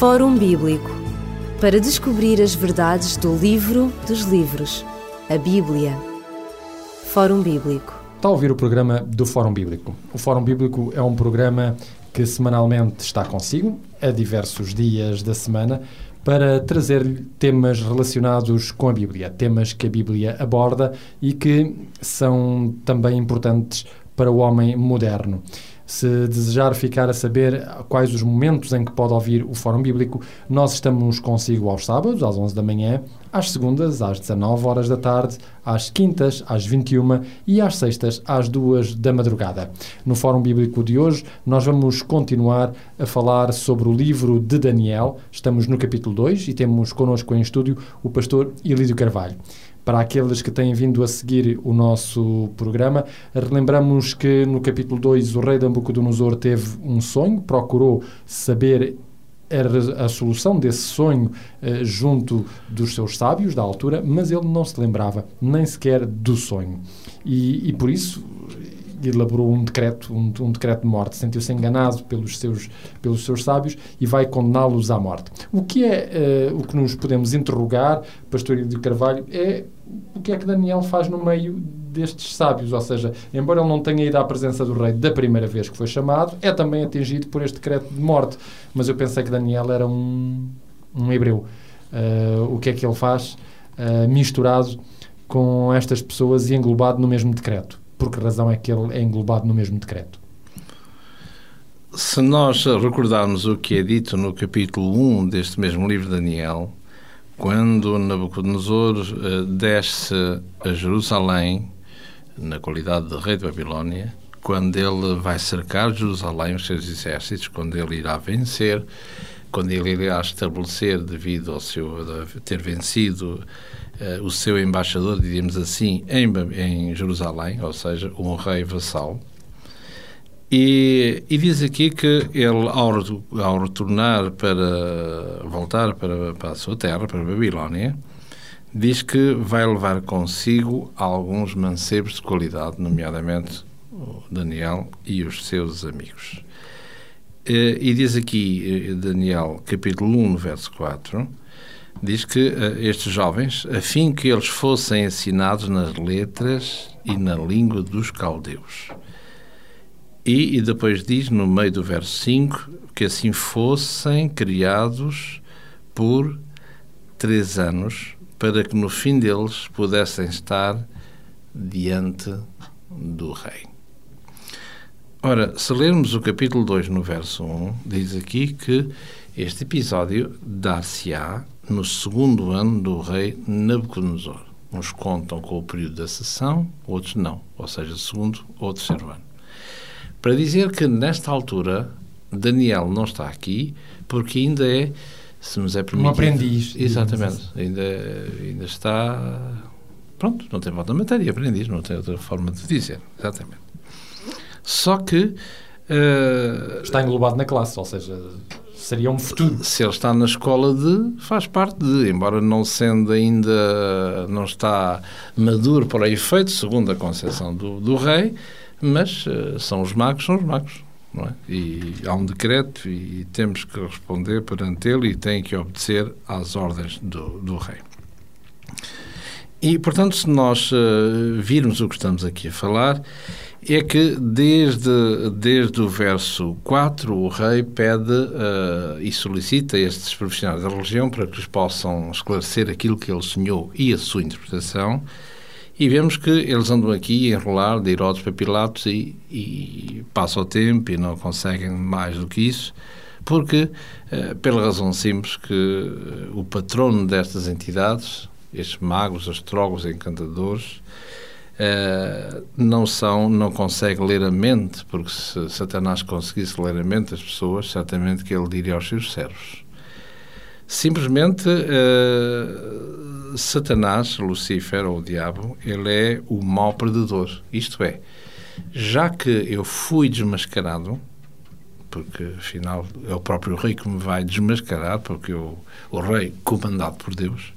Fórum Bíblico para descobrir as verdades do livro dos livros, a Bíblia. Fórum Bíblico. Está a ouvir o programa do Fórum Bíblico. O Fórum Bíblico é um programa que semanalmente está consigo, a diversos dias da semana, para trazer temas relacionados com a Bíblia, temas que a Bíblia aborda e que são também importantes para o homem moderno. Se desejar ficar a saber quais os momentos em que pode ouvir o Fórum Bíblico, nós estamos consigo aos sábados, às 11 da manhã, às segundas, às 19 horas da tarde, às quintas, às 21 e às sextas, às 2 da madrugada. No Fórum Bíblico de hoje, nós vamos continuar a falar sobre o livro de Daniel. Estamos no capítulo 2 e temos connosco em estúdio o pastor Ilídio Carvalho. Para aqueles que têm vindo a seguir o nosso programa, relembramos que no capítulo 2 o rei Nabucodonosor teve um sonho, procurou saber a, solução desse sonho eh, junto dos seus sábios da altura, mas ele não se lembrava nem sequer do sonho. E, e por isso elaborou um decreto, um, um decreto de morte, sentiu-se enganado pelos seus, pelos seus sábios e vai condená-los à morte. O que é uh, o que nos podemos interrogar, Pastor de Carvalho, é o que é que Daniel faz no meio destes sábios, ou seja, embora ele não tenha ido à presença do rei da primeira vez que foi chamado, é também atingido por este decreto de morte. Mas eu pensei que Daniel era um, um hebreu. Uh, o que é que ele faz uh, misturado com estas pessoas e englobado no mesmo decreto? Por que razão é que ele é englobado no mesmo decreto? Se nós recordarmos o que é dito no capítulo 1 deste mesmo livro de Daniel, quando Nabucodonosor uh, desce a Jerusalém, na qualidade de rei de Babilónia, quando ele vai cercar Jerusalém, os seus exércitos, quando ele irá vencer, quando ele irá estabelecer, devido ao seu ter vencido uh, o seu embaixador, diríamos assim, em, em Jerusalém, ou seja, um rei vassal. E, e, diz aqui que ele, ao, ao retornar para voltar para, para, a sua terra, para a Babilónia, diz que vai levar consigo alguns mancebos de qualidade, nomeadamente Daniel e os seus amigos. Eh, e diz aqui, eh, Daniel, capítulo 1, verso 4, diz que uh, estes jovens, a fim que eles fossem ensinados nas letras e na língua dos caldeus. E, e depois diz, no meio do verso 5, que assim fossem criados por três anos, para que no fim deles pudessem estar diante do Rei. Ora, se lermos o capítulo 2 no verso 1, diz aqui que este episódio dar-se-á no segundo ano do rei Nabucodonosor. Uns contam com o período da sessão, outros não, ou seja, segundo ou terceiro ano. Para dizer que nesta altura Daniel não está aqui, porque ainda é, se nos é permitido... Um aprendiz. Exatamente, ainda, ainda está... Pronto, não tem volta à matéria, aprendiz, não tem outra forma de dizer, exatamente. Só que... Uh, está englobado na classe, ou seja, seria um futuro. Se ele está na escola de, faz parte de, embora não sendo ainda, não está maduro para efeito, segundo a concepção do, do rei, mas uh, são os magos, são os magos. Não é? E há um decreto e temos que responder perante ele e tem que obedecer às ordens do, do rei. E, portanto, se nós uh, virmos o que estamos aqui a falar, é que desde, desde o verso 4 o rei pede uh, e solicita estes profissionais da religião para que os possam esclarecer aquilo que ele sonhou e a sua interpretação. E vemos que eles andam aqui a enrolar de Herodes para Pilatos e, e passa o tempo e não conseguem mais do que isso porque, uh, pela razão simples que uh, o patrono destas entidades, estes magos, astrólogos, encantadores, Uh, não são, não consegue ler a mente, porque se Satanás conseguisse ler a mente das pessoas, certamente que ele diria aos seus servos. Simplesmente, uh, Satanás, Lucifer ou o diabo, ele é o mau predador. Isto é, já que eu fui desmascarado, porque afinal é o próprio rei que me vai desmascarar, porque eu, o rei comandado por Deus,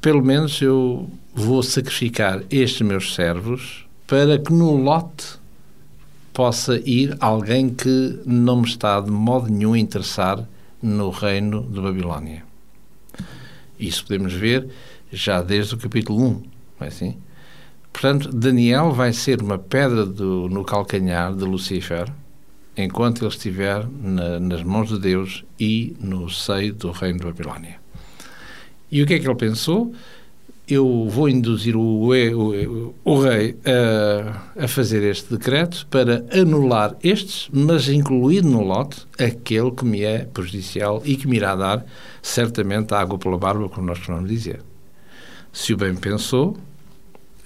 pelo menos eu vou sacrificar estes meus servos para que no lote possa ir alguém que não me está de modo nenhum a interessar no reino de Babilónia. Isso podemos ver já desde o capítulo 1, não é assim? Portanto, Daniel vai ser uma pedra do, no calcanhar de Lucifer enquanto ele estiver na, nas mãos de Deus e no seio do reino de Babilónia. E o que é que ele pensou? Eu vou induzir o, o, o rei a, a, fazer este decreto para anular estes, mas incluir no lote aquele que me é prejudicial e que me irá dar certamente água pela barba, como nós costumamos dizer. Se o bem pensou,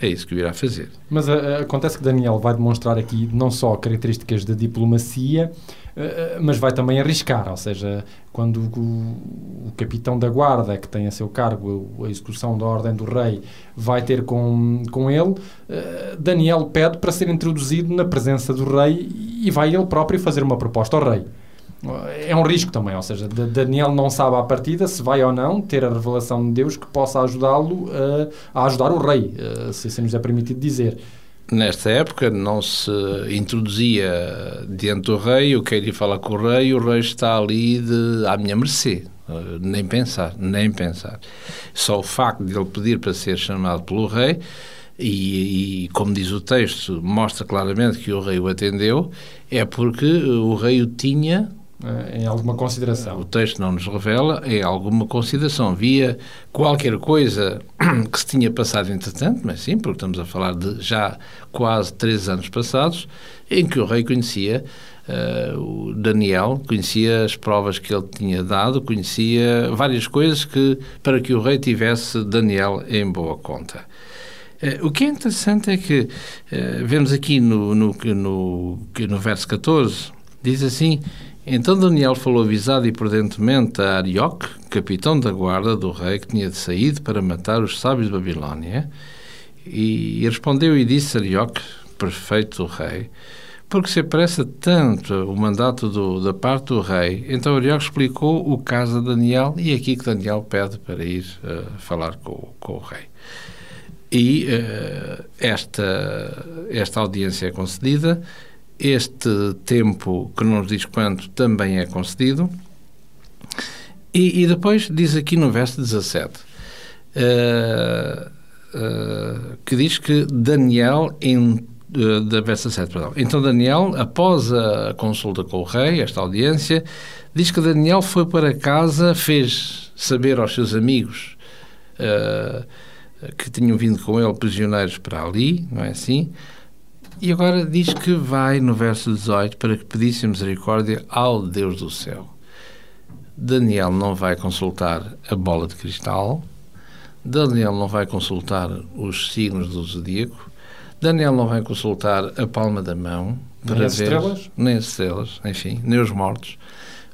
é isso que o irá fazer. Mas uh, acontece que Daniel vai demonstrar aqui não só características da diplomacia, uh, mas vai também arriscar, ou seja, quando o, o, capitão da guarda, que tem a seu cargo a, execução da ordem do rei, vai ter com, com ele, uh, Daniel pede para ser introduzido na presença do rei e vai ele próprio fazer uma proposta ao rei é um risco também, ou seja, Daniel não sabe à partida se vai ou não ter a revelação de Deus que possa ajudá-lo a, a, ajudar o rei, se assim nos é permitido dizer. Nesta época não se introduzia diante do rei, eu quero ir falar com o rei, o rei está ali de, à minha mercê. Nem pensar, nem pensar. Só o facto de ele pedir para ser chamado pelo rei e, e, como diz o texto, mostra claramente que o rei o atendeu, é porque o rei o tinha eh, em alguma consideração. O texto não nos revela em alguma consideração. Havia qualquer coisa que se tinha passado entretanto, mas sim, porque estamos a falar de já quase três anos passados, em que o rei conhecia uh, o Daniel, conhecia as provas que ele tinha dado, conhecia várias coisas que para que o rei tivesse Daniel em boa conta. Uh, o que é interessante é que vemos aqui no, no, no, no verso 14, diz assim: então Daniel falou avisado e prudentemente a Arioque, capitão da guarda do rei, que tinha saído para matar os sábios de Babilónia, e, respondeu e disse a Arioque, prefeito do rei, porque se apressa tanto o mandato do, da parte do rei, então Arioque explicou o caso de Daniel e é aqui que Daniel pede para ir uh, falar com, com, o rei. E uh, esta, esta audiência é concedida este tempo, que não nos diz quanto, também é concedido. E, e depois diz aqui no verso 17, uh, uh, que diz que Daniel, em, uh, da verso 17, perdão. Então Daniel, após a consulta com o rei, esta audiência, diz que Daniel foi para casa, fez saber aos seus amigos que tinham vindo com ele prisioneiros para ali, não é assim? E agora diz que vai, no verso 18, para que pedisse misericórdia ao Deus do céu. Daniel não vai consultar a bola de cristal, Daniel não vai consultar os signos do zodíaco, Daniel não vai consultar a palma da mão, para nem as ver, estrelas? nem as estrelas, enfim, nem os mortos,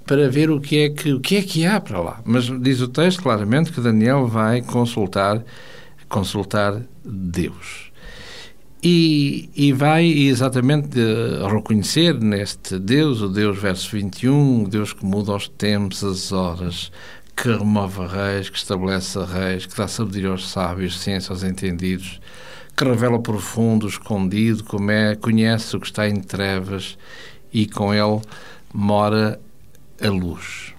para ver o que é que o que é que há para lá. Mas diz o texto claramente que Daniel vai consultar consultar Deus. E, e vai exatamente reconhecer neste Deus, o Deus verso 21, o Deus que muda os tempos, as horas, que remove reis, que estabelece reis, que dá sabedoria aos sábios, ciência aos entendidos, que revela o profundo, o escondido, como é, conhece o que está em trevas e com ele mora a luz.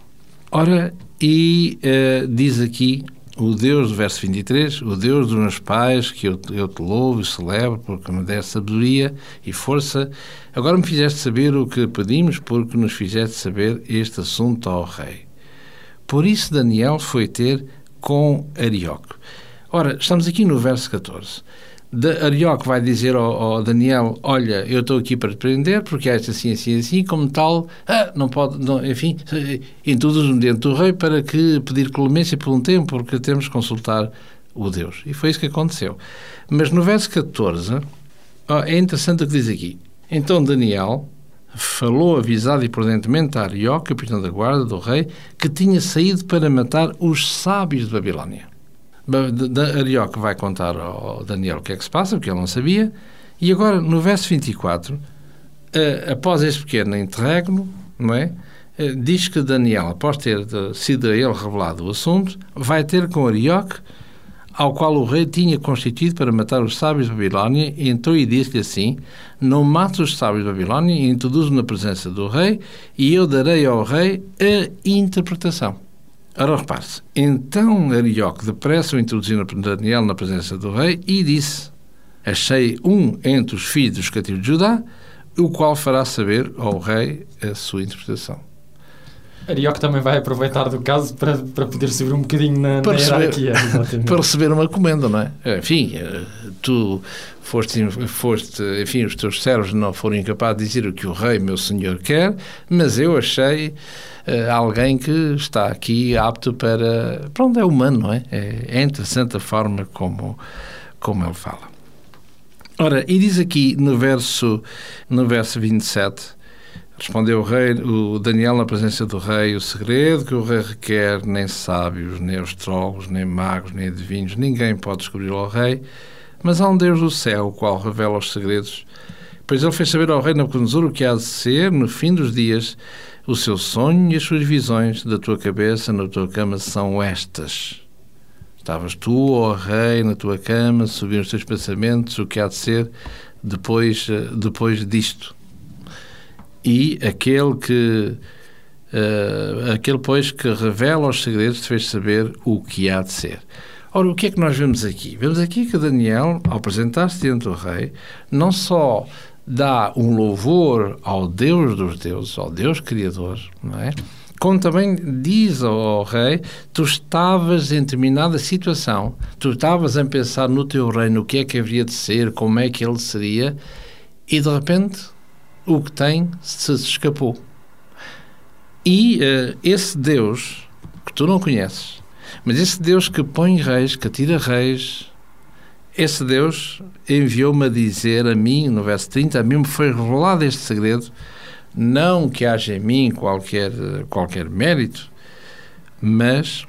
Ora, e uh, diz aqui o Deus do verso 23, o Deus dos meus pais, que eu, eu te louvo e celebro, porque me deste sabedoria e força, agora me fizeste saber o que pedimos, porque nos fizeste saber este assunto ao rei. Por isso Daniel foi ter com Arioque. Ora, estamos aqui no verso 14 de Arioque vai dizer ao, ao, Daniel: Olha, eu estou aqui para te prender porque és assim, assim, assim, como tal, ah, não pode, não, enfim, introduz-me dentro do rei para que pedir clemência por um tempo, porque temos que consultar o Deus. E foi isso que aconteceu. Mas no verso 14, oh, é interessante o que diz aqui. Então Daniel falou avisado e prudentemente a Arioque, capitão da guarda do rei, que tinha saído para matar os sábios de Babilónia. Arioque vai contar ao Daniel o que é que se passa, porque ele não sabia. E agora, no verso 24, eh, após este pequeno interregno, não é? Eh, diz que Daniel, após ter sido a ele revelado o assunto, vai ter com Arioque ao qual o rei tinha constituído para matar os sábios de Babilónia, e então e disse-lhe assim: Não mates os sábios de Babilónia, e introduz-me na presença do rei, e eu darei ao rei a interpretação. Ora, repare-se. Então Arioque depressa o introduziu Daniel na presença do rei e disse: Achei um entre os filhos dos cativos de Judá, o qual fará saber ao rei a sua interpretação. Arioque também vai aproveitar do caso para, para poder subir um bocadinho na, para na hierarquia. Receber, para receber uma comenda, não é? Enfim, eh, tu foste, foste, enfim, os teus servos não foram incapazes de dizer o que o rei, meu senhor, quer, mas eu achei uh, alguém que está aqui apto para... Pronto, é humano, não é? É, é interessante a forma como, como ele fala. Ora, e diz aqui no verso, no verso 27 Respondeu o rei, o Daniel na presença do rei, o segredo que o rei requer, nem sábios, nem astrólogos, nem magos, nem adivinhos, ninguém pode descobrir ao rei, mas há um Deus do céu, o qual revela os segredos. Pois ele fez saber ao rei Nabucodonosor o que há de ser, no fim dos dias, o seu sonho e as suas visões da tua cabeça na tua cama são estas. Estavas tu, ó rei, na tua cama, subindo os teus pensamentos, o que há de ser depois, depois disto e aquele que uh, aquele pois que revela os segredos te fez saber o que há de ser. Ora, o que é que nós vemos aqui? Vemos aqui que Daniel, ao apresentar-se diante do rei, não só dá um louvor ao Deus dos deuses, ao Deus Criador, não é? Como também diz ao rei, tu estavas em determinada situação, tu estavas a pensar no teu reino, o que é que haveria de ser, como é que ele seria, e de repente o que tem se escapou. E uh, esse Deus que tu não conheces, mas esse Deus que põe reis, que tira reis, esse Deus enviou-me a dizer a mim, no verso 30, a mim me foi revelado este segredo, não que haja em mim qualquer, qualquer mérito, mas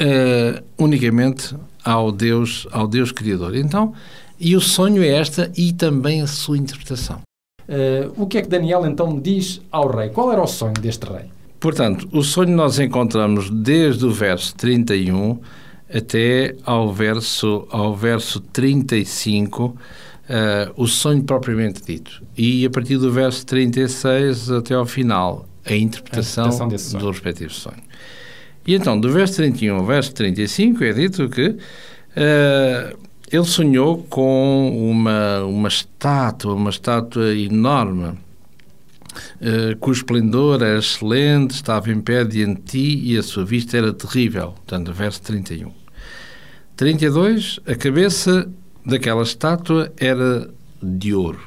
uh, unicamente ao Deus, ao Deus Criador. Então, e o sonho é esta e também a sua interpretação. Uh, o que é que Daniel então diz ao rei? Qual era o sonho deste rei? Portanto, o sonho nós encontramos desde o verso 31 até ao verso, ao verso 35, uh, eh, o sonho propriamente dito. E a partir do verso 36 até ao final, a interpretação, a interpretação do respectivo sonho. E então, do verso 31 ao verso 35 é dito que uh, ele sonhou com uma, uma estátua, uma estátua enorme, uh, cujo esplendor era excelente, estava em pé diante de ti e a sua vista era terrível. Portanto, verso 31. 32. A cabeça daquela estátua era de ouro.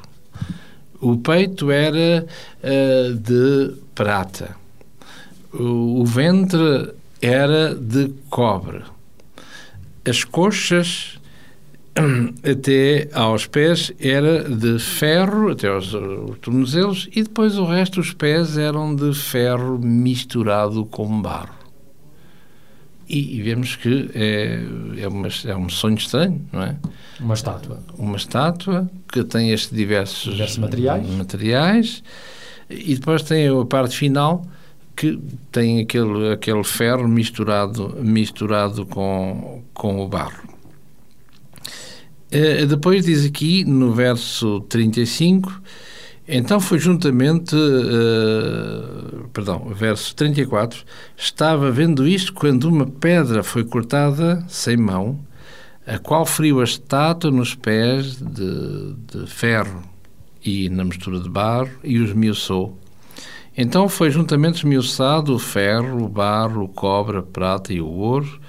O peito era uh, de prata. O, o ventre era de cobre. As coxas até aos pés era de ferro, até aos, aos tornozelos, e depois o resto dos pés eram de ferro misturado com barro. E, e vemos que é, é, uma, é, um sonho estranho, não é? Uma estátua. Uma estátua que tem estes diversos, diversos materiais. materiais e depois tem a parte final que tem aquele, aquele ferro misturado, misturado com, com o barro. Uh, depois diz aqui, no verso 35, então foi juntamente, uh, perdão, verso 34, estava vendo isto quando uma pedra foi cortada sem mão, a qual feriu a estátua nos pés de, de ferro e na mistura de barro e os miuçou. Então foi juntamente esmiuçado o ferro, o barro, o cobre, a prata e o ouro,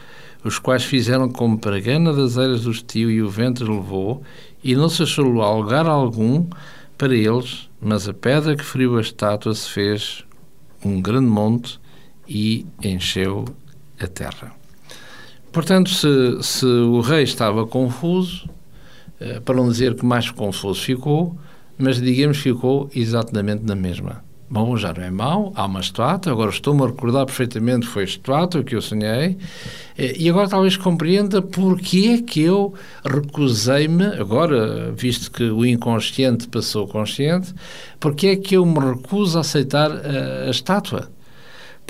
os quais fizeram como pregana das eiras do estio e o vento levou, e não se achou lugar algum para eles, mas a pedra que feriu a estátua se fez um grande monte e encheu a terra. Portanto, se, se o rei estava confuso, eh, para não dizer que mais confuso ficou, mas digamos ficou exatamente na mesma. Bom, já não é mau, há uma estátua, agora estou-me a recordar perfeitamente foi estátua que eu sonhei, eh, e agora talvez compreenda porque é que eu recusei-me, agora, visto que o inconsciente passou consciente, porque é que eu me recuso a aceitar a, a estátua.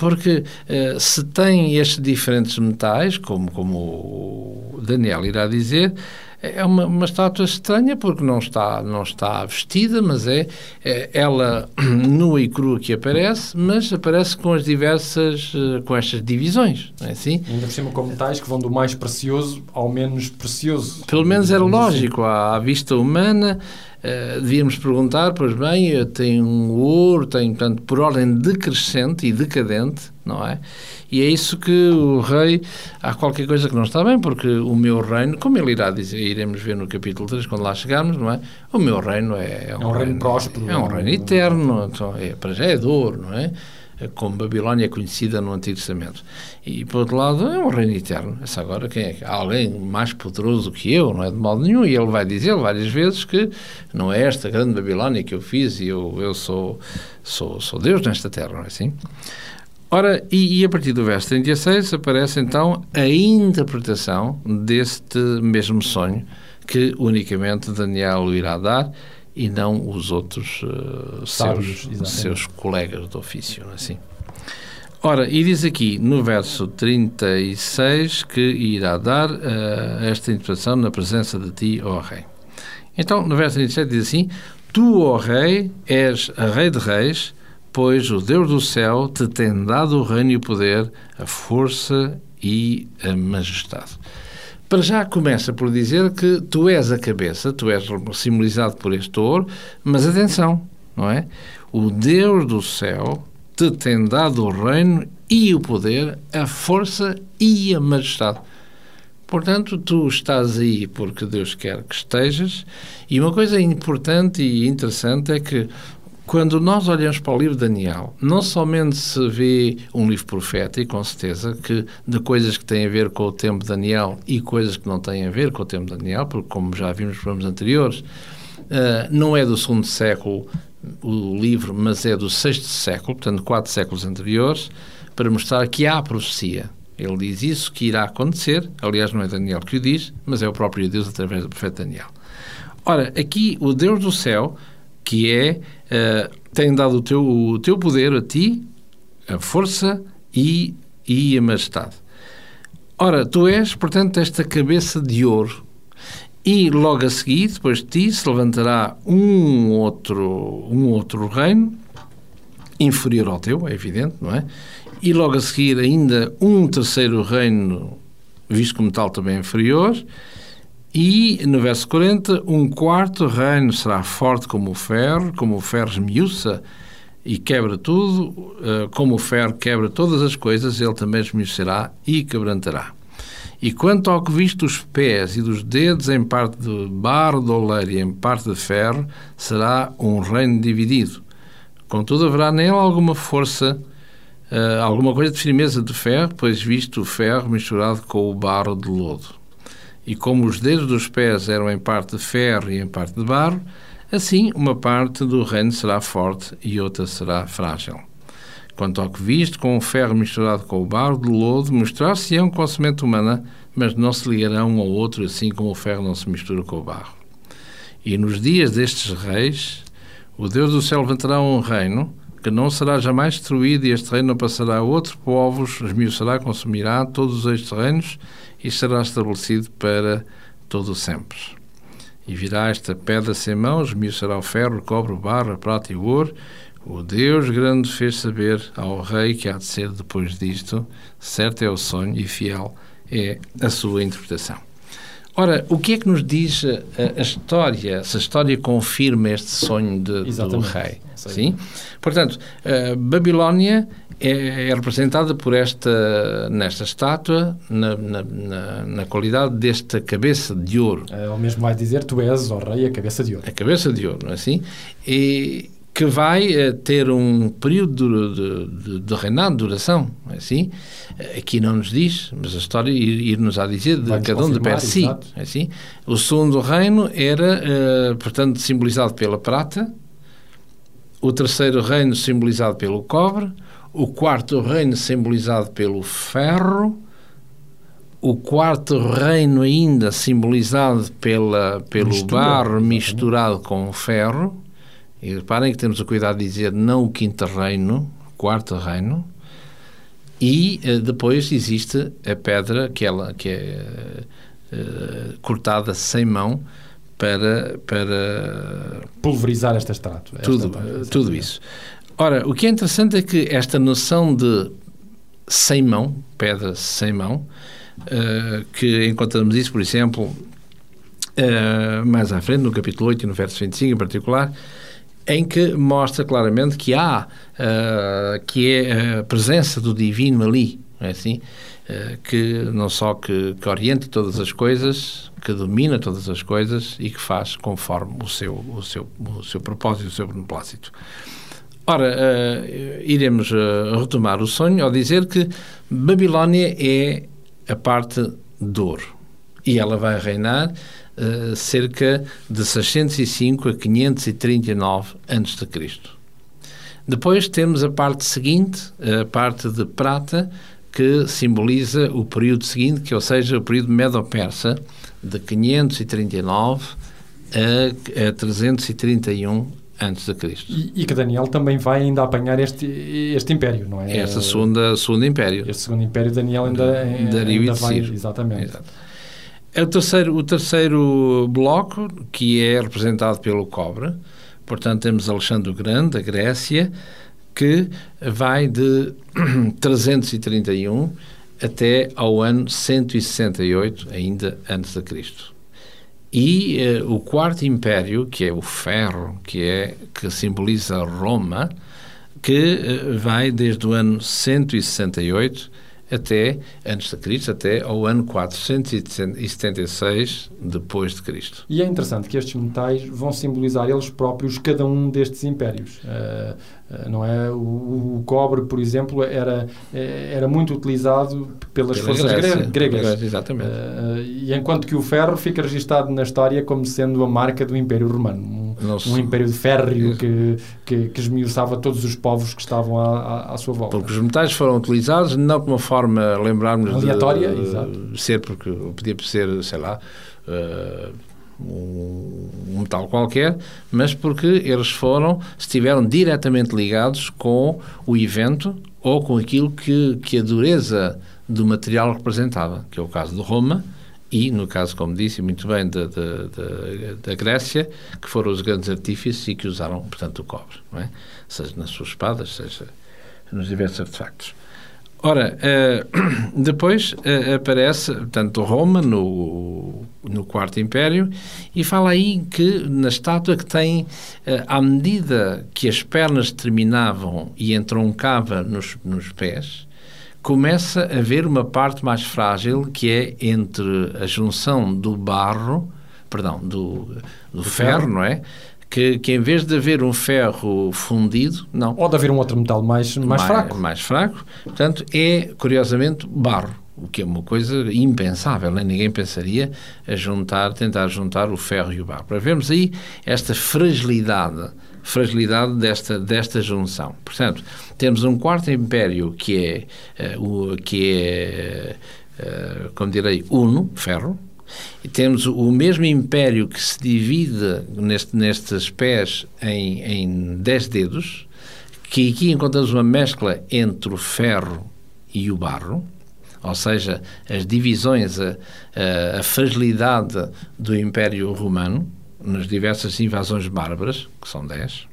Porque uh, se tem estes diferentes metais, como, como o Daniel irá dizer, é uma, uma estátua estranha porque não está, não está vestida, mas é, é ela nua e crua que aparece, mas aparece com as diversas, eh, com estas divisões, não é assim? Ainda por cima com metais que vão do mais precioso ao menos precioso. Pelo menos era lógico, à, à vista humana, Uh, devíamos perguntar, pois bem, eu tenho um ouro, tenho, portanto, por ordem decrescente e decadente, não é? E é isso que o rei, há qualquer coisa que não está bem, porque o meu reino, como ele irá dizer, iremos ver no capítulo 3, quando lá chegarmos, não é? O meu reino é, é um, é um reino, reino, próspero. É um reino eterno, então, é, para já é de ouro, não é? Como Babilónia é conhecida no Antigo Testamento. E, por outro lado, é um reino eterno. Essa agora, quem é? Há alguém mais poderoso que eu, não é de modo nenhum, e ele vai dizer várias vezes que não é esta grande Babilónia que eu fiz e eu, eu sou, sou, sou Deus nesta terra, não é assim? Ora, e, e, a partir do verso 36 aparece então a interpretação deste mesmo sonho que unicamente Daniel irá dar e não os outros uh, seus, seus colegas de ofício, é assim. Ora, e diz aqui no verso 36 que irá dar uh, esta interpretação na presença de ti, ó Rei. Então, no verso 37 diz assim: Tu, ó Rei, és a Rei de Reis, pois o Deus do céu te tem dado o reino e o poder, a força e a majestade. Para já começa por dizer que tu és a cabeça, tu és simbolizado por este ouro, mas atenção, não é? O Deus do céu te tem dado o reino e o poder, a força e a majestade. Portanto, tu estás aí porque Deus quer que estejas. E uma coisa importante e interessante é que quando nós olhamos para o livro de Daniel, não somente se vê um livro profético, com certeza, que de coisas que têm a ver com o tempo de Daniel e coisas que não têm a ver com o tempo de Daniel, porque, como já vimos nos programas anteriores, uh, não é do segundo século o livro, mas é do sexto século, portanto, quatro séculos anteriores, para mostrar que há profecia. Ele diz isso que irá acontecer, aliás, não é Daniel que o diz, mas é o próprio Deus através do profeta Daniel. Ora, aqui o Deus do céu que é uh, tem dado o teu, o teu poder a ti, a força e, e a majestade. Ora, tu és, portanto, esta cabeça de ouro. E logo a seguir, depois de ti, se levantará um outro, um outro reino, inferior ao teu, é evidente, não é? E logo a seguir, ainda um terceiro reino, visto como tal também inferior, e, no verso 40, um quarto reino será forte como o ferro, como o ferro esmiuça e quebra tudo, eh, como o ferro quebra todas as coisas, ele também esmiuçará e quebrantará. E quanto ao que visto dos pés e dos dedos em parte de barro de oleiro e em parte de ferro, será um reino dividido. Contudo, haverá nele alguma força, uh, alguma coisa de firmeza de ferro, pois visto o ferro misturado com o barro de lodo. E como os dedos dos pés eram em parte de ferro e em parte de barro, assim uma parte do reino será forte e outra será frágil. Quanto ao que viste, com o ferro misturado com o barro de lodo, mostrar-se-ão com a semente humana, mas não se ligarão um ao outro, assim como o ferro não se mistura com o barro. E nos dias destes reis, o Deus do céu levantará um reino que não será jamais destruído, e este reino não passará a outros povos, esmiuçará, consumirá todos estes reinos e será estabelecido para todo o sempre. E virá esta pedra sem mãos, será o ferro, o cobre, o barro, a prata e o ouro. O Deus grande fez saber ao rei que há de ser depois disto, certo é o sonho e fiel é a sua interpretação. Ora, o que é que nos diz a, a história, se a história confirma este sonho de, do rei? Sim? Portanto, a Babilónia é, é, representada por esta, nesta estátua, na, na, na, na, qualidade desta cabeça de ouro. É, ele mesmo vai dizer, tu és, ó rei, a cabeça de ouro. A cabeça de ouro, não é assim? E que vai uh, ter um período de, de, de, reinado, de duração, é assim? Aqui não nos diz, mas a história ir-nos a dizer de cada um de per si. É assim? O segundo reino era, portanto, simbolizado pela prata, o terceiro reino simbolizado pelo cobre, o quarto reino simbolizado pelo ferro, o quarto reino ainda simbolizado pela, pelo Mistura, barro misturado com o ferro, e reparem que temos o cuidado de dizer não o quinto reino, o quarto reino, E uh, depois existe a pedra que, ela, que é uh, cortada sem mão para, para pulverizar esta estátua. Tudo, esta, tudo isso. Ora, o que é interessante é que esta noção de sem mão, pedra sem mão, uh, que encontramos isso, por exemplo, uh, mais à frente, no capítulo 8 e no verso 25 em particular, em que mostra claramente que há, uh, que é a presença do divino ali, é assim? que não só que, que orienta todas as coisas, que domina todas as coisas e que faz conforme o seu, o seu, o seu propósito, o seu beneplácito. Ora, uh, iremos uh, retomar o sonho ao dizer que Babilónia é a parte de ouro e ela vai reinar uh, cerca de 605 a 539 a.C. Depois temos a parte seguinte, a parte de prata, que simboliza o período seguinte, que ou seja, o período Medo-Persa, de 539 a, a 331 antes de Cristo. E, e, que Daniel também vai ainda apanhar este, este império, não é? Este segunda, segundo império. Este segundo império Daniel ainda, Dario ainda vai... Exatamente. Exato. É o terceiro, o terceiro bloco, que é representado pelo cobre. Portanto, temos Alexandre o Grande, da Grécia, que vai de 331 até ao ano 168, ainda antes de Cristo. E uh, o quarto império, que é o ferro, que é que simboliza Roma, que uh, vai desde o ano 168 até antes de Cristo, até ao ano 476 depois de Cristo. E é interessante que estes metais vão simbolizar eles próprios cada um destes impérios. Uh, não é o, o, cobre, por exemplo, era era muito utilizado pelas Pela forças Grécia, gregas. Exatamente. Uh, e enquanto que o ferro fica registado na história como sendo a marca do Império Romano, um, um império de férreo que, que, que esmiuçava todos os povos que estavam à, à, à, sua volta. Porque os metais foram utilizados não de uma forma, lembrarmos aleatória, de, exato. ser porque podia ser, sei lá. Uh, um metal qualquer, mas porque eles foram, estiveram diretamente ligados com o evento ou com aquilo que, que a dureza do material representava, que é o caso de Roma e, no caso, como disse muito bem, da, da, da, Grécia, que foram os grandes artífices e que usaram, portanto, o cobre, é? seja nas suas espadas, seja nos diversos artefactos. Ora, uh, depois uh, aparece, portanto, Roma no, no Quarto Império e fala aí que na estátua que tem, uh, à medida que as pernas terminavam e entroncava nos, nos pés, começa a haver uma parte mais frágil que é entre a junção do barro, perdão, do, do ferro, não é? Que, que, em vez de haver um ferro fundido, não. Ou de haver um outro metal mais, mais, mais fraco. Mais fraco. Portanto, é, curiosamente, barro. O que é uma coisa impensável, né? ninguém pensaria a juntar, tentar juntar o ferro e o barro. Para vermos aí esta fragilidade, fragilidade desta, desta junção. Portanto, temos um quarto império que é, uh, que é uh, como direi, uno, ferro, e temos o mesmo império que se divide neste, nestes pés em, em dez dedos, que aqui encontramos uma mescla entre o ferro e o barro, ou seja, as divisões, a, a, a fragilidade do Império Romano nas diversas invasões bárbaras, que são dez.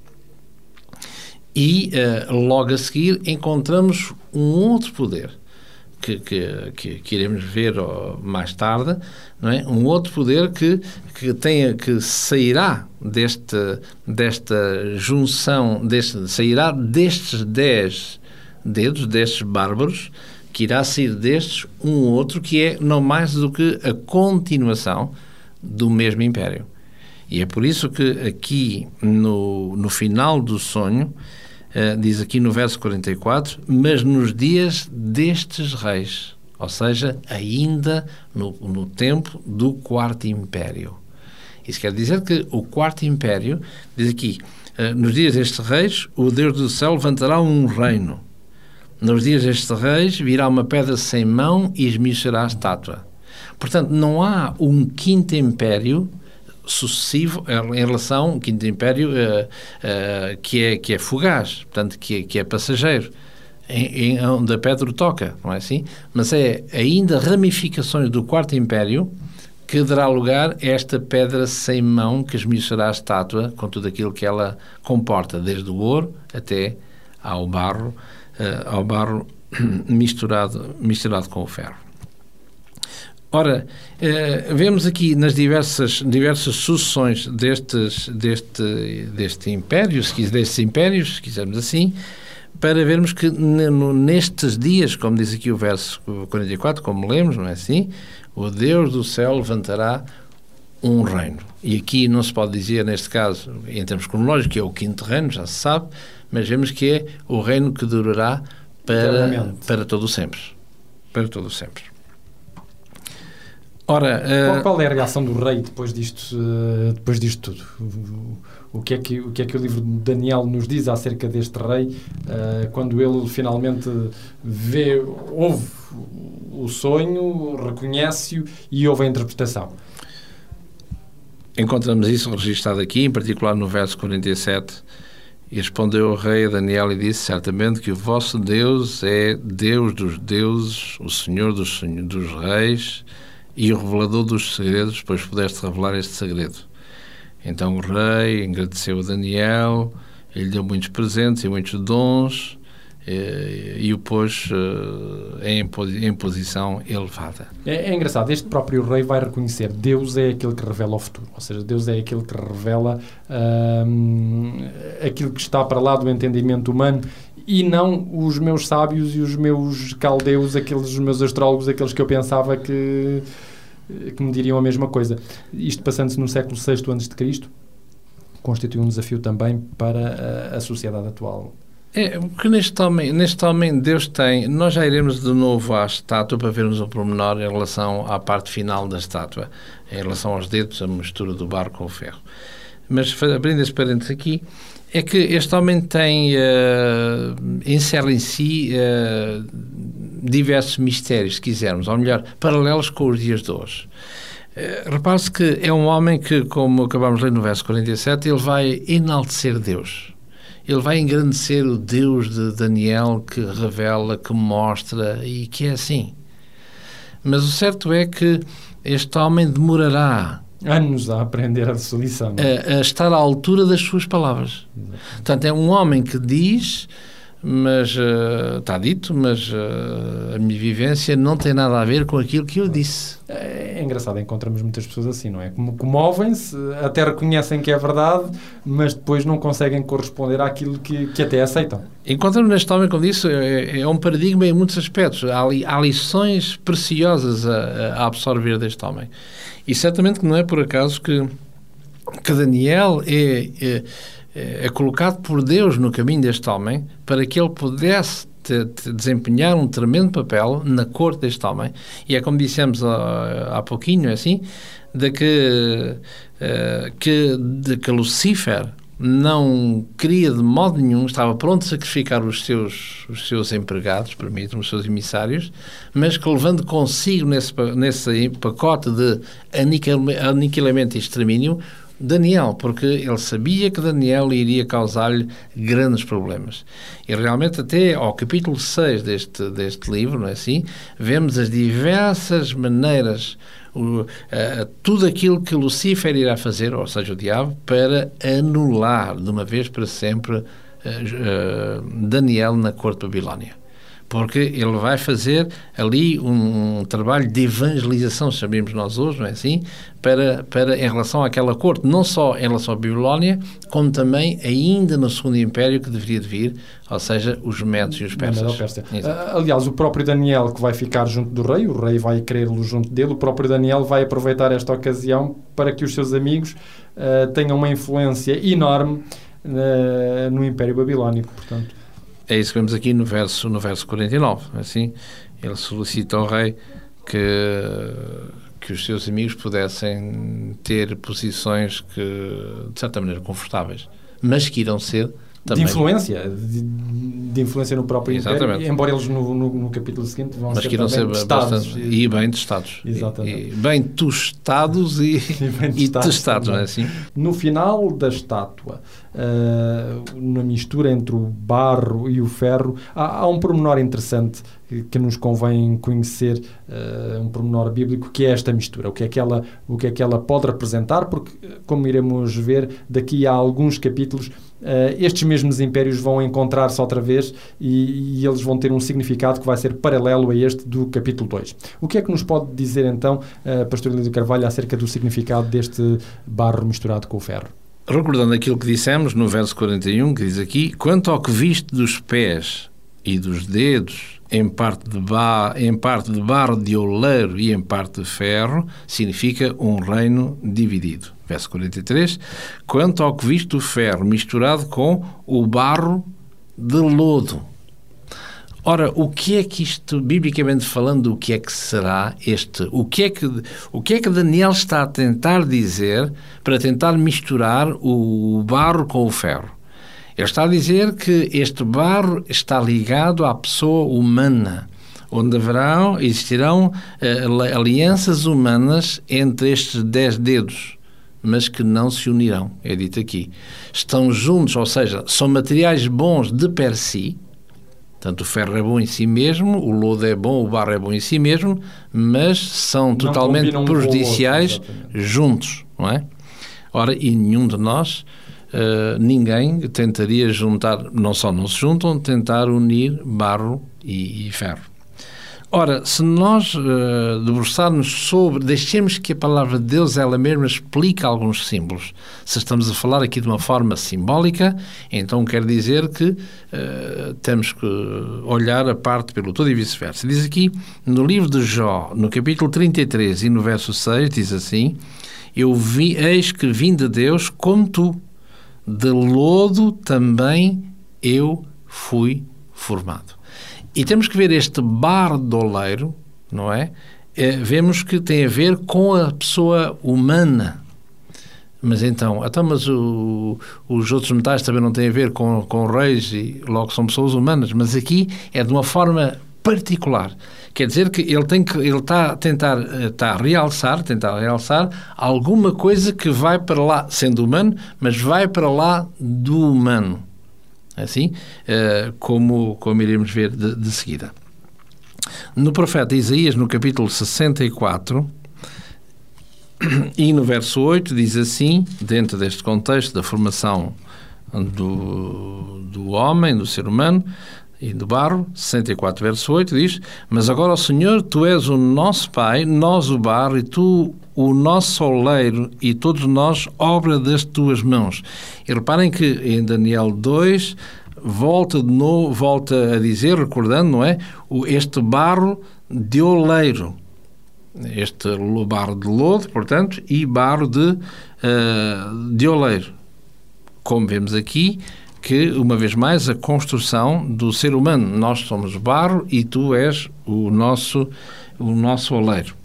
E uh, logo a seguir encontramos um outro poder, que, que, que, que, iremos ver mais tarde, é? Um outro poder que, que, tenha, que sairá deste, desta junção, deste, sairá destes dez dedos, destes bárbaros, que irá sair destes um outro que é não mais do que a continuação do mesmo império. E é por isso que aqui, no, no final do sonho, eh, diz aqui no verso 44, mas nos dias destes reis, ou seja, ainda no, no tempo do Quarto Império. Isso quer dizer que o Quarto Império, diz aqui, uh, nos dias destes reis, o Deus do céu levantará um reino. Nos dias destes reis virá uma pedra sem mão e esmiuçará a estátua. Portanto, não há um quinto império sucessivo em relação ao Quinto Império uh, uh, que, é, que é fugaz, portanto, que é, que é passageiro. em, em, onde a pedra toca, não é assim? Mas é ainda ramificações do Quarto Império que dará lugar a esta pedra sem mão que esmiuçará a estátua com tudo aquilo que ela comporta, desde o ouro até ao barro, uh, ao barro misturado, misturado com o ferro. Ora, eh, vemos aqui nas diversas, diversas sucessões destes, deste, deste império, se quiser, destes impérios, se quisermos assim, para vermos que nestes dias, como diz aqui o verso 44, como lemos, não é assim? O Deus do céu levantará um reino. E aqui não se pode dizer, neste caso, em termos cronológicos, que é o quinto reino, já se sabe, mas vemos que é o reino que durará para, para todo sempre. Para todo sempre. Ora, uh... qual, é a reação do rei depois disto, uh, depois disto tudo? O, o, que é que, o que é que o livro de Daniel nos diz acerca deste rei uh, quando ele finalmente vê, ouve o sonho, reconhece-o e ouve a interpretação? Encontramos isso registado aqui, em particular no verso 47. E respondeu o rei a Daniel e disse: Certamente que o vosso Deus é Deus dos deuses, o Senhor dos, dos reis e o revelador dos segredos, pois pudeste revelar este segredo. Então o rei agradeceu a Daniel, ele deu muitos presentes e muitos dons e, e o pôs uh, em, em, posição elevada. É, é, engraçado, este próprio rei vai reconhecer Deus é aquele que revela o futuro, ou seja, Deus é aquele que revela aquilo que está para lá do entendimento humano e não os meus sábios e os meus caldeus, aqueles os meus astrólogos, aqueles que eu pensava que que me diriam a mesma coisa. Isto passando-se no século VI a.C., constitui um desafio também para a, a sociedade atual. É, porque neste homem, neste homem Deus tem. Nós já iremos de novo à estátua para vermos o pormenor em relação à parte final da estátua, em relação aos dedos, a mistura do barro com o ferro. Mas abrindo esse parênteses aqui, é que este homem tem. Uh, encerra em si uh, diversos mistérios, se quisermos, ou melhor, paralelos com os dias de hoje. Uh, Repare-se que é um homem que, como acabamos de ler no verso 47, ele vai enaltecer Deus. Ele vai engrandecer o Deus de Daniel que revela, que mostra e que é assim. Mas o certo é que este homem demorará anos a aprender a lição. A, a, estar à altura das suas palavras. Exatamente. Portanto, é um homem que diz mas uh, está dito, mas uh, a minha vivência não tem nada a ver com aquilo que eu disse. É, engraçado, encontramos muitas pessoas assim, não é? Comovem-se, até reconhecem que é verdade, mas depois não conseguem corresponder àquilo que, que até aceitam. Encontramos neste homem, como disse, é, é um paradigma em muitos aspectos. Há, há lições preciosas a, a, absorver deste homem. E certamente que não é por acaso que, que Daniel é, é é, é colocado por Deus no caminho deste homem para que ele pudesse te, te desempenhar um tremendo papel na corte deste homem. E é como dissemos há, há pouquinho, é assim, de que, uh, que, de que Lucifer não queria de modo nenhum, estava pronto a sacrificar os seus, os seus empregados, permitam os seus emissários, mas que levando consigo nesse, nesse pacote de aniquilamento e extermínio Daniel, porque ele sabia que Daniel iria causar-lhe grandes problemas. E realmente, até ao capítulo 6 deste, deste livro, não é assim? Vemos as diversas maneiras, o, tudo aquilo que Lucifer irá fazer, ou seja, o diabo, para anular de uma vez para sempre uh, uh, Daniel na corte de Babilónia porque ele vai fazer ali um, um, trabalho de evangelização, sabemos nós hoje, não é assim? Para, para, em relação àquela corte, não só em relação à Babilónia, como também ainda no Segundo Império que deveria de vir, ou seja, os Medos e os Persas. Uh, aliás, o próprio Daniel que vai ficar junto do rei, o rei vai querer-lo junto dele, o próprio Daniel vai aproveitar esta ocasião para que os seus amigos uh, tenham uma influência enorme uh, no Império Babilónico, portanto. É isso que vemos aqui no verso, no verso 49. Assim, ele solicita ao rei que, que os seus amigos pudessem ter posições que, de certa maneira, confortáveis, mas que irão ser Também. De influência, de, de, influência no próprio Exatamente. Império, embora eles no, no, no, capítulo seguinte vão Mas ser, que irão ser testados. Bastante, e, e bem testados. Exatamente. E, e bem tostados e, e, bem testados, testados não é assim? No final da estátua, uh, na mistura entre o barro e o ferro, há, há um pormenor interessante que nos convém conhecer uh, um pormenor bíblico que é esta mistura, o que é que ela, o que é que ela pode representar, porque como iremos ver daqui a alguns capítulos Uh, estes mesmos impérios vão encontrar-se outra vez e, e, eles vão ter um significado que vai ser paralelo a este do capítulo 2. O que é que nos pode dizer então, uh, Pastor Lídio Carvalho, acerca do significado deste barro misturado com o ferro? Recordando aquilo que dissemos no verso 41, que diz aqui: Quanto ao que viste dos pés e dos dedos, em parte de, em parte de barro de oleiro e em parte de ferro, significa um reino dividido verso 43, quanto ao que viste o ferro misturado com o barro de lodo. Ora, o que é que isto, biblicamente falando, o que é que será este? O que é que, o que, é que Daniel está a tentar dizer para tentar misturar o barro com o ferro? Ele está a dizer que este barro está ligado à pessoa humana, onde haverão, existirão uh, alianças humanas entre estes dez dedos mas que não se unirão, é dito aqui. Estão juntos, ou seja, são materiais bons de per si, Tanto o ferro é bom em si mesmo, o lodo é bom, o barro é bom em si mesmo, mas são não totalmente prejudiciais outro, juntos, não é? Ora, e nenhum de nós, uh, ninguém tentaria juntar, não só não se juntam, tentar unir barro e, e ferro. Ora, se nós uh, debruçarmos sobre, deixemos que a palavra de Deus ela mesma explique alguns símbolos. Se estamos a falar aqui de uma forma simbólica, então quer dizer que uh, temos que olhar a parte pelo todo e vice-versa. Diz aqui no livro de Jó, no capítulo 33 e no verso 6, diz assim: Eu vi, eis que vim de Deus como tu, de lodo também eu fui formado. E temos que ver este bardoleiro, não é? é? Vemos que tem a ver com a pessoa humana. Mas então, então mas o, os outros metais também não têm a ver com, com reis e logo são pessoas humanas. Mas aqui é de uma forma particular. Quer dizer que ele tem que ele está a tentar está a realçar, tentar realçar alguma coisa que vai para lá, sendo humano, mas vai para lá do humano assim, eh, como, como iremos ver de, de seguida. No profeta Isaías, no capítulo 64, e no verso 8 diz assim, dentro deste contexto da formação do, do homem, do ser humano e do barro, 64 verso 8 diz: Mas agora, ó Senhor, tu és o nosso Pai, nós o barro, e tu o nosso soleiro e todos nós obra das tuas mãos. E reparem que em Daniel 2 volta de novo, volta a dizer, recordando, não é? Este barro de oleiro. Este barro de lodo, portanto, e barro de, uh, de oleiro. Como vemos aqui, que, uma vez mais, a construção do ser humano. Nós somos barro e tu és o nosso, o nosso oleiro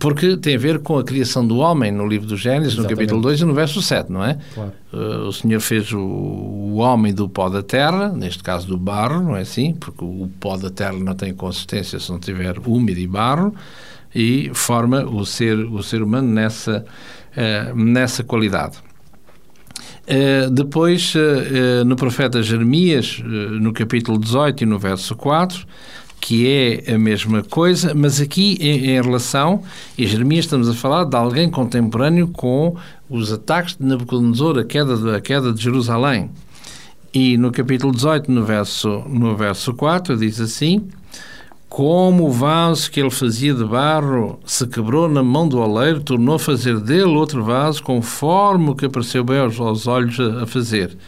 porque tem a ver com a criação do homem no livro do Gênesis, Exatamente. no capítulo 2 e no verso 7, não é? Claro. Uh, o Senhor fez o, o, homem do pó da terra, neste caso do barro, não é assim? Porque o pó da terra não tem consistência se não tiver úmido e barro, e forma o ser, o ser humano nessa, uh, nessa qualidade. Uh, depois, no profeta Jeremias, no capítulo 18 e no verso 4, que é a mesma coisa, mas aqui em, relação, em Jeremias estamos a falar de alguém contemporâneo com os ataques de Nabucodonosor, a queda de, a queda de Jerusalém. E no capítulo 18, no verso, no verso 4, diz assim: Como o vaso que ele fazia de barro se quebrou na mão do oleiro, tornou a fazer dele outro vaso, conforme o que apareceu bem aos, olhos a, fazer.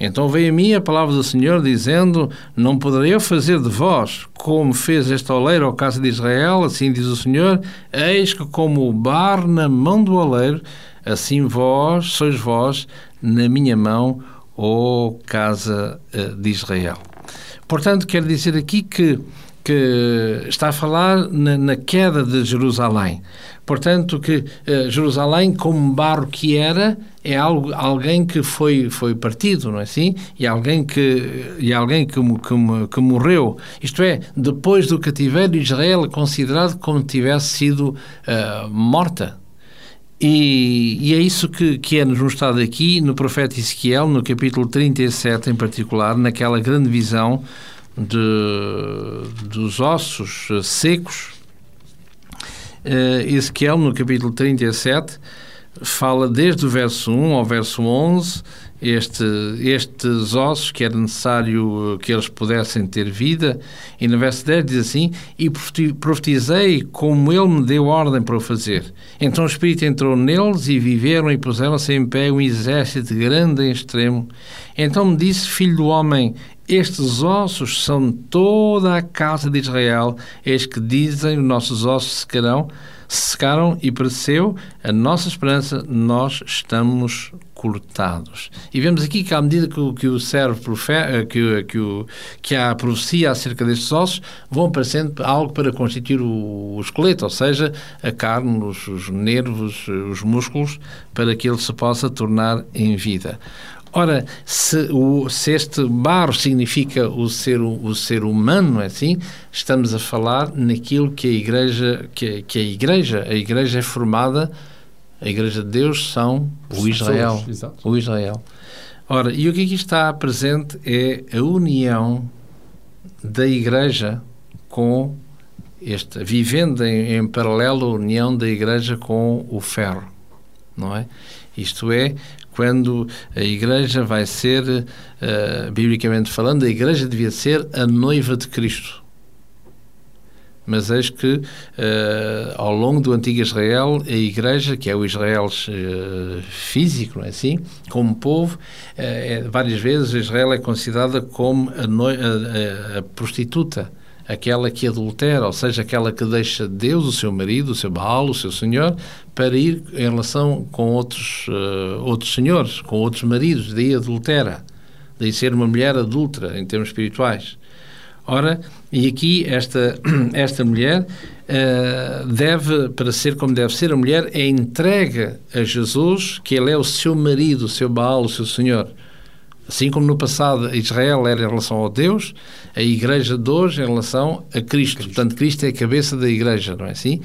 Então veio a mim a palavra do Senhor dizendo: Não poderei eu fazer de vós como fez este oleiro ao caso de Israel, assim diz o Senhor: Eis que, como o bar na mão do oleiro, assim vós sois vós na minha mão, ó casa eh, de Israel. Portanto, quero dizer aqui que que está a falar na, na queda de Jerusalém. Portanto, que uh, Jerusalém, como barro que era, é algo, alguém que foi, foi partido, não é assim? E alguém que, e alguém que, que, que morreu. Isto é, depois do cativeiro, Israel é considerado como tivesse sido uh, morta. E, e, é isso que, que é nos mostrado aqui no profeta Ezequiel, no capítulo 37 em particular, naquela grande visão de, dos ossos secos. Uh, Ezequiel, no capítulo 37, fala desde o verso 1 ao verso 11 este, estes ossos que era necessário que eles pudessem ter vida. E no verso 10 diz assim: E profetizei como ele me deu ordem para o fazer. Então o Espírito entrou neles e viveram e puseram-se em pé um exército grande em extremo. Então me disse: Filho do homem, estes ossos são toda a casa de Israel. Eis que dizem: Os nossos ossos secarão secaram e pereceu a nossa esperança, nós estamos cortados. E vemos aqui que à medida que o, que o servo profeta, que, que, o, que a profecia acerca destes ossos, vão aparecendo algo para constituir o, o esqueleto, ou seja, a carne, os, os nervos, os músculos, para que ele se possa tornar em vida. Ora, se, o, se este barro significa o ser, o ser humano, é assim, estamos a falar naquilo que a Igreja, que, que a Igreja, a Igreja é formada, a Igreja de Deus são o Israel. O Israel. Ora, e o que aqui está presente é a união da Igreja com esta, vivendo em, em paralelo a união da Igreja com o ferro, não é? Isto é, quando a Igreja vai ser, uh, biblicamente falando, a Igreja devia ser a noiva de Cristo. Mas eis que, uh, ao longo do antigo Israel, a Igreja, que é o Israel uh, físico, não é assim? Como povo, uh, várias vezes Israel é considerada como a, a, a, prostituta, aquela que adultera, ou seja, aquela que deixa Deus, o seu marido, o seu Baal, o seu Senhor, para ir em relação com outros, uh, outros senhores, com outros maridos, daí adultera, daí ser uma mulher adulta em termos espirituais. Ora, e aqui esta, esta mulher uh, deve, para ser como deve ser, a mulher é entregue a Jesus, que ele é o seu marido, o seu Baal, o seu Senhor. Assim como no passado Israel era em relação ao Deus, a Igreja de hoje em relação a Cristo. Cristo. Portanto, Cristo é a cabeça da Igreja, não é assim?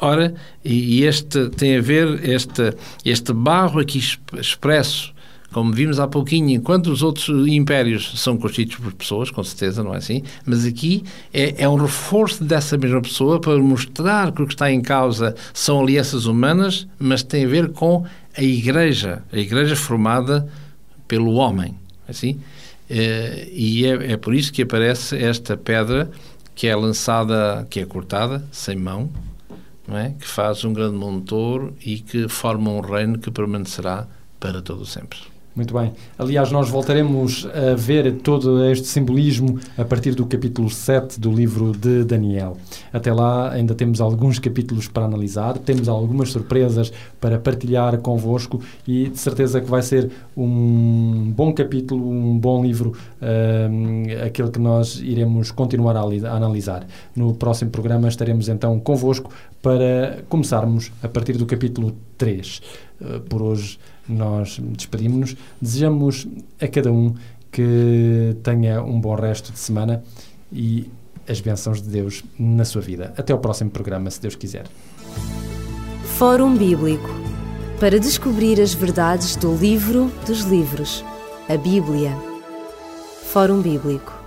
Ora, e este tem a ver, este, este barro aqui expresso, como vimos há pouquinho, enquanto os outros impérios são constituídos por pessoas, com certeza, não é assim? Mas aqui é, é um reforço dessa mesma pessoa para mostrar que o que está em causa são alianças humanas, mas tem a ver com a Igreja, a Igreja formada pelo homem, assim? É, e é, é por isso que aparece esta pedra que é lançada, que é cortada, sem mão, é? que faz um grande montouro e que forma um reino que permanecerá para todo sempre. Muito bem. Aliás, nós voltaremos a ver todo este simbolismo a partir do capítulo 7 do livro de Daniel. Até lá ainda temos alguns capítulos para analisar, temos algumas surpresas para partilhar convosco e de certeza que vai ser um bom capítulo, um bom livro, uh, aquele que nós iremos continuar a, a analisar. No próximo programa estaremos então convosco para começarmos a partir do capítulo 3. Uh, por hoje nós despedimos-nos. Desejamos a cada um que tenha um bom resto de semana e as bênçãos de Deus na sua vida. Até ao próximo programa, se Deus quiser. Fórum Bíblico para descobrir as verdades do livro dos livros, a Bíblia. Fórum Bíblico